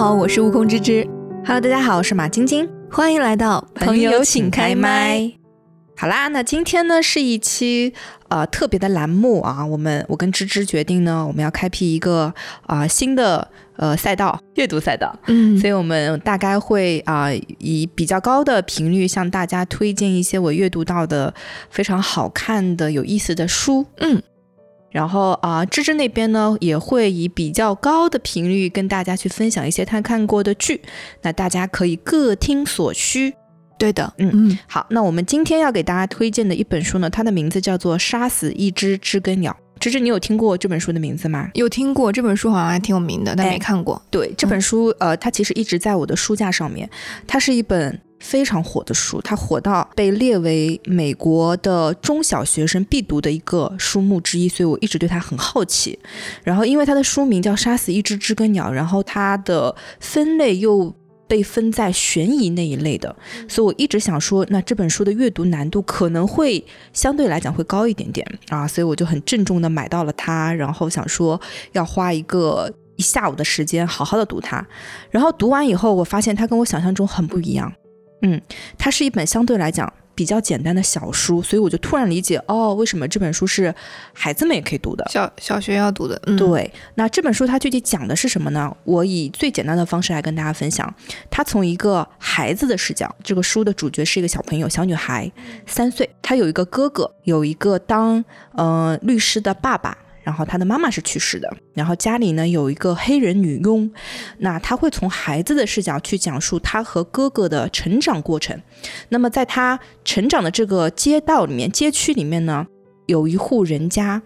好，我是悟空芝芝。Hello，大家好，我是马晶晶，欢迎来到朋友请开麦。好啦，那今天呢是一期呃特别的栏目啊，我们我跟芝芝决定呢，我们要开辟一个啊、呃新的呃赛道，阅读赛道。嗯所以我们大概会啊、以比较高的频率向大家推荐一些我阅读到的非常好看的、有意思的书。嗯，然后啊、芝芝那边呢也会以比较高的频率跟大家去分享一些他看过的剧，那大家可以各听所需。对的，嗯嗯好，那我们今天要给大家推荐的一本书呢，它的名字叫做《杀死一只知更鸟》。芝芝，你有听过这本书的名字吗？有听过这本书，好像还挺有名的，但哎没看过。对，这本书，呃，它其实一直在我的书架上面。它是一本非常火的书，它火到被列为美国的中小学生必读的一个书目之一，所以我一直对它很好奇。然后，因为它的书名叫《杀死一只知更鸟》，然后它的分类又被分在悬疑那一类的，所以我一直想说，那这本书的阅读难度可能会相对来讲会高一点点啊，所以我就很郑重的买到了它，然后想说要花一个一下午的时间好好的读它，然后读完以后，我发现它跟我想象中很不一样，嗯，它是一本相对来讲比较简单的小书，所以我就突然理解哦，为什么这本书是孩子们也可以读的。小小学要读的，嗯，对，那这本书它具体讲的是什么呢？我以最简单的方式来跟大家分享。它从一个孩子的视角，这个书的主角是一个小朋友，小女孩，三岁，她有一个哥哥，有一个当呃律师的爸爸。然后他的妈妈是去世的，然后家里呢有一个黑人女佣，那她会从孩子的视角去讲述她和哥哥的成长过程。那么在她成长的这个街道里面、街区里面呢，有一户人家，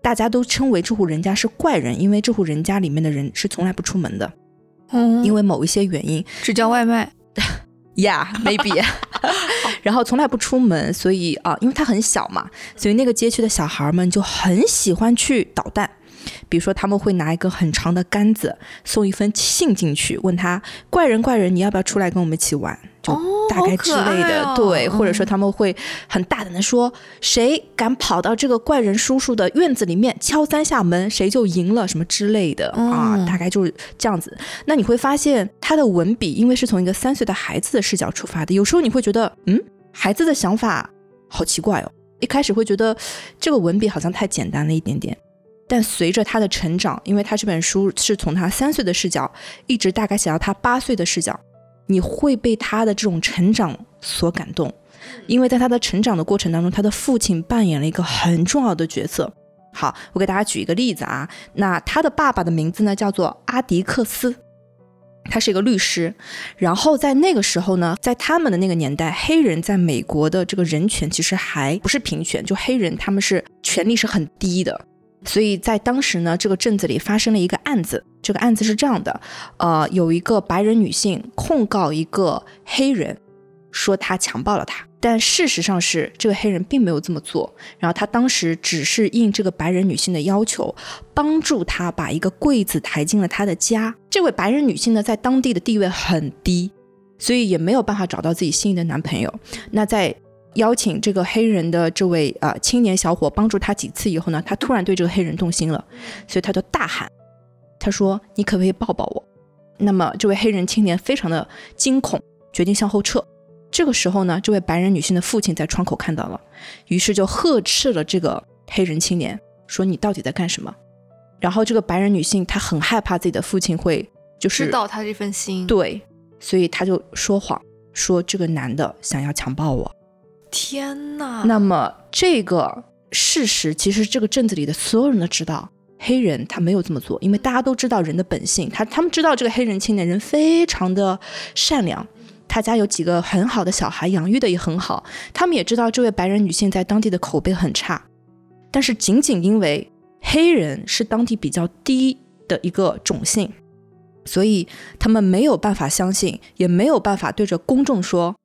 大家都称为这户人家是怪人，因为这户人家里面的人是从来不出门的，嗯，因为某一些原因。只叫外卖。Yeah，maybe，然后从来不出门，所以啊、因为他很小嘛，所以那个街区的小孩们就很喜欢去捣蛋。比如说，他们会拿一个很长的杆子，送一封信进去，问他：“怪人，怪人，你要不要出来跟我们一起玩？”就哦大概之类的，哦对，或者说嗯他们会很大胆的说：“谁敢跑到这个怪人叔叔的院子里面敲三下门，谁就赢了，什么之类的、啊嗯，大概就是这样子。那你会发现他的文笔，因为是从一个三岁的孩子的视角出发的，有时候你会觉得，嗯，孩子的想法好奇怪哦。一开始会觉得这个文笔好像太简单了一点点，但随着他的成长，因为他这本书是从他三岁的视角一直大概写到他八岁的视角，你会被他的这种成长所感动，因为在他的成长的过程当中，他的父亲扮演了一个很重要的角色。好，我给大家举一个例子啊，那他的爸爸的名字呢叫做阿迪克斯，他是一个律师。然后在那个时候呢，在他们的那个年代，黑人在美国的这个人权其实还不是平权，就黑人他们是权利是很低的。所以在当时呢，这个镇子里发生了一个案子。这个案子是这样的，呃，有一个白人女性控告一个黑人，说他强暴了她，但事实上是这个黑人并没有这么做。然后他当时只是应这个白人女性的要求，帮助她把一个柜子抬进了她的家。这位白人女性呢，在当地的地位很低，所以也没有办法找到自己心仪的男朋友。那在邀请这个黑人的这位呃青年小伙帮助他几次以后呢，他突然对这个黑人动心了，所以他就大喊，他说：“你可不可以抱抱我？”那么这位黑人青年非常的惊恐，决定向后撤。这个时候呢，这位白人女性的父亲在窗口看到了，于是就呵斥了这个黑人青年，说：“你到底在干什么？”然后这个白人女性她很害怕自己的父亲会就是知道他这份心，对，所以她就说谎，说这个男的想要强暴我。天哪，那么这个事实，其实这个镇子里的所有人都知道，黑人他没有这么做，因为大家都知道人的本性，他他们知道这个黑人青年人非常的善良，他家有几个很好的小孩，养育的也很好，他们也知道这位白人女性在当地的口碑很差，但是仅仅因为黑人是当地比较低的一个种姓，所以他们没有办法相信，也没有办法对着公众说。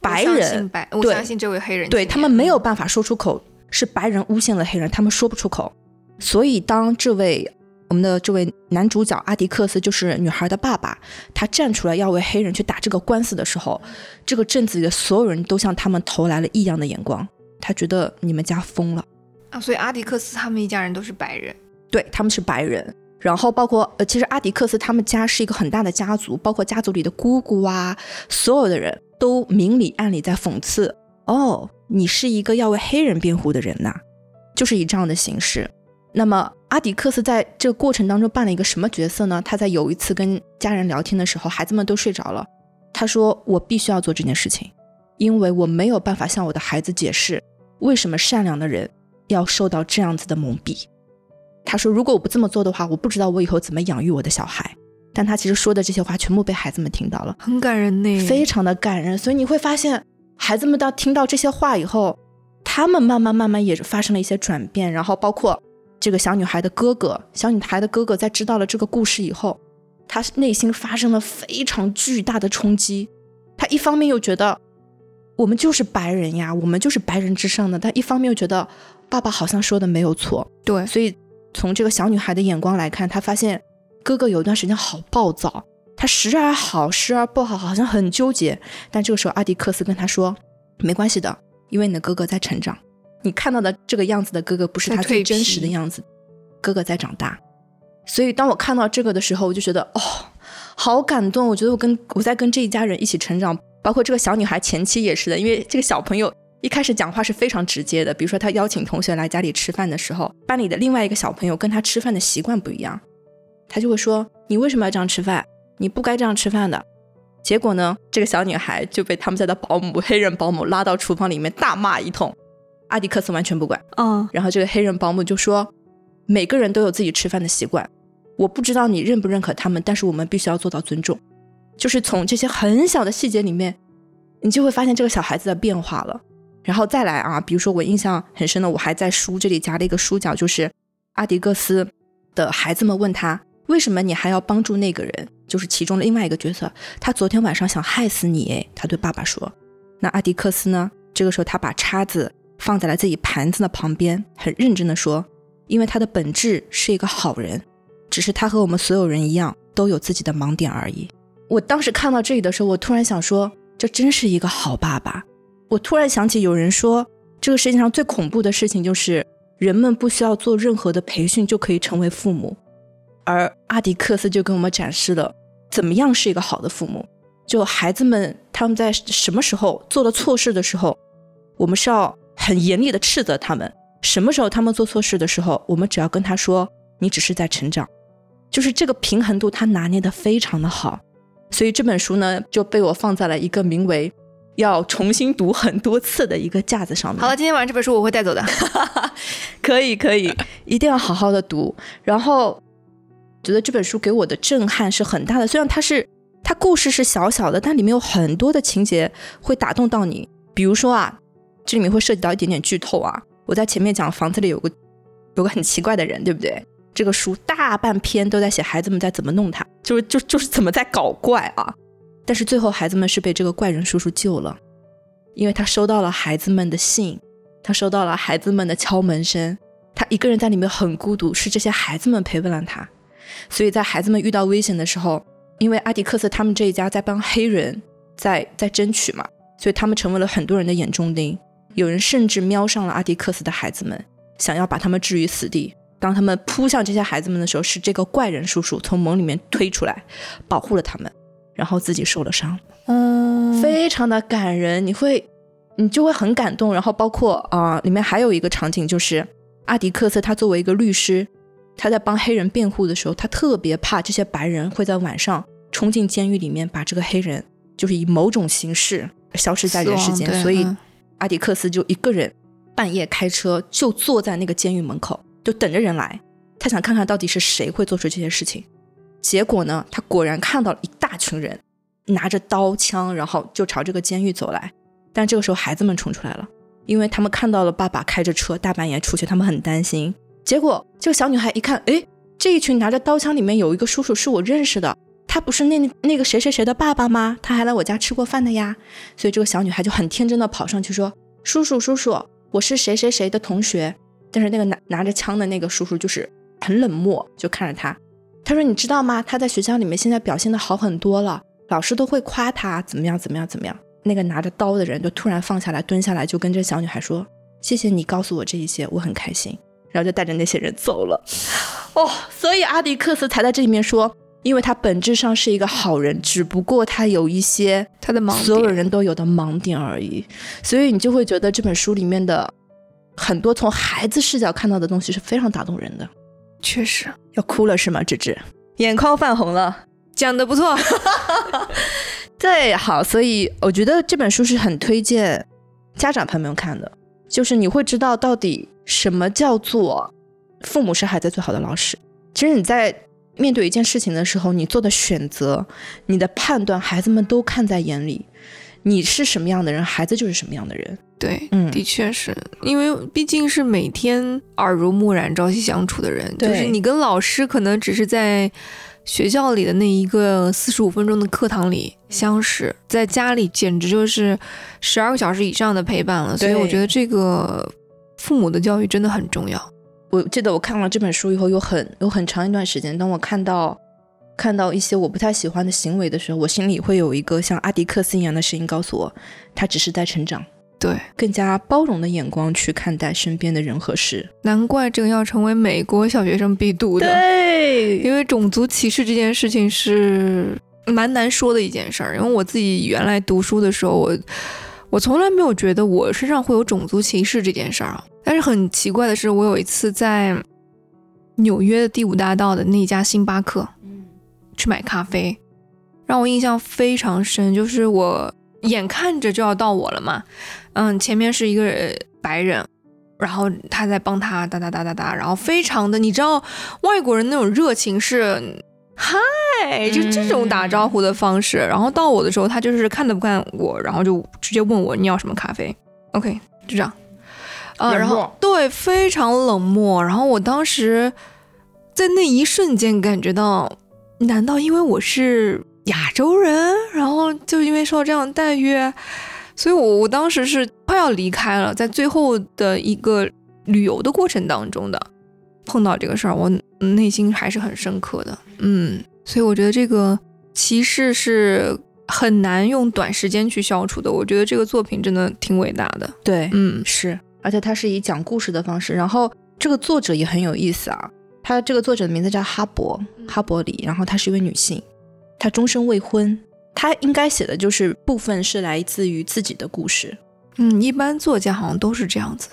白人信白，我相信这位黑人，对他们没有办法说出口，是白人诬陷了黑人，他们说不出口。所以当这位我们的这位男主角阿迪克斯，就是女孩的爸爸，他站出来要为黑人去打这个官司的时候，这个镇子里的所有人都向他们投来了异样的眼光。他觉得你们家疯了，啊，所以阿迪克斯他们一家人都是白人，对他们是白人。然后包括呃，其实阿迪克斯他们家是一个很大的家族，包括家族里的姑姑啊，所有的人都明里暗里在讽刺哦，你是一个要为黑人辩护的人呐，就是以这样的形式。那么阿迪克斯在这个过程当中扮了一个什么角色呢？他在有一次跟家人聊天的时候，孩子们都睡着了，他说：“我必须要做这件事情，因为我没有办法向我的孩子解释为什么善良的人要受到这样子的蒙蔽。”他说：“如果我不这么做的话，我不知道我以后怎么养育我的小孩。”但他其实说的这些话全部被孩子们听到了，很感人呢，非常的感人。所以你会发现，孩子们到听到这些话以后，他们慢慢慢慢也发生了一些转变，然后包括。这个小女孩的哥哥，小女孩的哥哥在知道了这个故事以后，他内心发生了非常巨大的冲击。他一方面又觉得我们就是白人呀，我们就是白人之上的；但一方面又觉得爸爸好像说的没有错。对，所以从这个小女孩的眼光来看，她发现哥哥有一段时间好暴躁，他时而好，时而不好，好像很纠结。但这个时候，阿迪克斯跟他说：“没关系的，因为你的哥哥在成长。”你看到的这个样子的哥哥不是他最真实的样子，哥哥在长大，所以当我看到这个的时候，我就觉得哦，好感动。我觉得我跟我在跟这一家人一起成长，包括这个小女孩前期也是的，因为这个小朋友一开始讲话是非常直接的，比如说他邀请同学来家里吃饭的时候，班里的另外一个小朋友跟他吃饭的习惯不一样，他就会说你为什么要这样吃饭？你不该这样吃饭的。结果呢，这个小女孩就被他们家的保姆黑人保姆拉到厨房里面大骂一通。阿迪克斯完全不管，嗯，然后这个黑人保姆就说：“每个人都有自己吃饭的习惯，我不知道你认不认可他们，但是我们必须要做到尊重。”就是从这些很小的细节里面，你就会发现这个小孩子的变化了。然后再来啊，比如说我印象很深的，我还在书这里夹了一个书角，就是阿迪克斯的孩子们问他：“为什么你还要帮助那个人？”就是其中的另外一个角色，他昨天晚上想害死你，哎，他对爸爸说。那阿迪克斯呢？这个时候他把叉子。放在了自己盘子的旁边，很认真的说：“因为他的本质是一个好人，只是他和我们所有人一样，都有自己的盲点而已。”我当时看到这里的时候，我突然想说：“这真是一个好爸爸。”我突然想起有人说，这个世界上最恐怖的事情就是人们不需要做任何的培训就可以成为父母，而阿迪克斯就跟我们展示了怎么样是一个好的父母。就孩子们他们在什么时候做了错事的时候，我们是要。很严厉的斥责他们，什么时候他们做错事的时候，我们只要跟他说：“你只是在成长。”就是这个平衡度，他拿捏的非常的好。所以这本书呢，就被我放在了一个名为“要重新读很多次”的一个架子上面。好了，今天晚上这本书我会带走的。可以，可以，一定要好好的读。然后觉得这本书给我的震撼是很大的。虽然它是它故事是小小的，但里面有很多的情节会打动到你。比如说啊。这里面会涉及到一点点剧透啊！我在前面讲房子里有个有个很奇怪的人，对不对？这个书大半篇都在写孩子们在怎么弄他，就是就就是怎么在搞怪啊！但是最后孩子们是被这个怪人叔叔救了，因为他收到了孩子们的信，他收到了孩子们的敲门声，他一个人在里面很孤独，是这些孩子们陪伴了他。所以在孩子们遇到危险的时候，因为阿迪克斯他们这一家在帮黑人在在争取嘛，所以他们成为了很多人的眼中钉。有人甚至瞄上了阿迪克斯的孩子们，想要把他们置于死地。当他们扑向这些孩子们的时候，是这个怪人叔叔从门里面推出来，保护了他们，然后自己受了伤。嗯，非常的感人，你会，你就会很感动。然后包括啊，里面还有一个场景，就是阿迪克斯他作为一个律师，他在帮黑人辩护的时候，他特别怕这些白人会在晚上冲进监狱里面，把这个黑人就是以某种形式消失在人世间，所以。阿迪克斯就一个人半夜开车，就坐在那个监狱门口，就等着人来。他想看看到底是谁会做出这些事情。结果呢，他果然看到了一大群人拿着刀枪，然后就朝这个监狱走来。但这个时候，孩子们冲出来了，因为他们看到了爸爸开着车大半夜出去，他们很担心。结果这个小女孩一看，哎，这一群拿着刀枪里面有一个叔叔是我认识的。他不是那那个谁谁谁的爸爸吗？他还来我家吃过饭的呀。所以这个小女孩就很天真的跑上去说：“叔叔叔叔，我是谁谁谁的同学。”但是那个拿拿着枪的那个叔叔就是很冷漠，就看着他。他说：“你知道吗？他在学校里面现在表现的好很多了，老师都会夸他怎么样怎么样怎么样。”那个拿着刀的人就突然放下来，蹲下来就跟这小女孩说：“谢谢你告诉我这一些，我很开心。”然后就带着那些人走了。哦，所以阿迪克斯才在这里面说，因为他本质上是一个好人，只不过他有一些他的盲点，所有人都有的盲点而已。所以你就会觉得这本书里面的很多从孩子视角看到的东西是非常打动人的。确实要哭了是吗？芝芝，眼眶泛红了。讲的不错 对，好，所以我觉得这本书是很推荐家长朋友们看的，就是你会知道到底什么叫做父母是孩子最好的老师。其实你在面对一件事情的时候，你做的选择、你的判断，孩子们都看在眼里。你是什么样的人，孩子就是什么样的人。对，嗯，的确是因为毕竟是每天耳濡目染、朝夕相处的人，就是你跟老师可能只是在。学校里的那一个四十五分钟的课堂里相识，在家里简直就是十二个小时以上的陪伴了。所以我觉得这个父母的教育真的很重要。我记得我看了这本书以后，有很有很长一段时间，当我看到看到一些我不太喜欢的行为的时候，我心里会有一个像阿迪克斯一样的声音告诉我，他只是在成长。对，更加包容的眼光去看待身边的人和事。难怪这个要成为美国小学生必读的。对，因为种族歧视这件事情是蛮难说的一件事儿。因为我自己原来读书的时候，我我从来没有觉得我身上会有种族歧视这件事儿啊。但是很奇怪的是，我有一次在纽约的第五大道的那家星巴克，嗯去买咖啡，让我印象非常深。就是我眼看着就要到我了嘛。嗯，前面是一个白人，然后他在帮他哒哒哒哒哒，然后非常的，你知道外国人那种热情是嗨，就这种打招呼的方式。然后到我的时候，他就是看都不看我，然后就直接问我你要什么咖啡？OK，就这样。啊，然后对，非常冷漠。然后我当时在那一瞬间感觉到，难道因为我是亚洲人，然后就因为受到这样的待遇？所以，我我当时是快要离开了，在最后的一个旅游的过程当中的碰到这个事儿，我内心还是很深刻的。嗯，所以我觉得这个歧视是很难用短时间去消除的。我觉得这个作品真的挺伟大的。对，嗯，是，而且它是以讲故事的方式，然后这个作者也很有意思啊。他这个作者的名字叫哈勃，哈勃里，然后她是一位女性，她终身未婚。他应该写的就是部分是来自于自己的故事，嗯，一般作家好像都是这样子，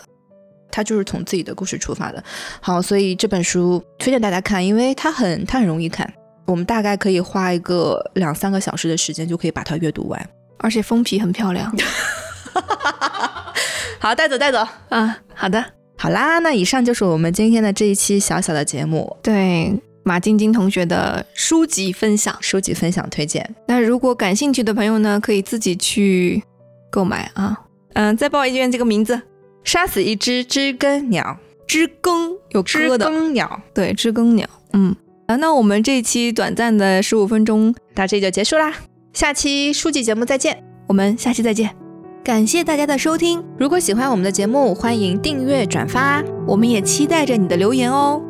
他就是从自己的故事出发的。好，所以这本书推荐大家看，因为它很它很容易看，我们大概可以花一个两三个小时的时间就可以把它阅读完，而且封皮很漂亮。好，带走带走啊，好的，好啦，那以上就是我们今天的这一期小小的节目，对。马晶晶同学的书籍分享，书籍分享推荐。那如果感兴趣的朋友呢，可以自己去购买啊。嗯，再报一遍这个名字：杀死一只知更鸟。知更有知更鸟，对，知更鸟。嗯，啊，那我们这期短暂的十五分钟到这里就结束啦。下期书籍节目再见，我们下期再见。感谢大家的收听。如果喜欢我们的节目，欢迎订阅转发，我们也期待着你的留言哦。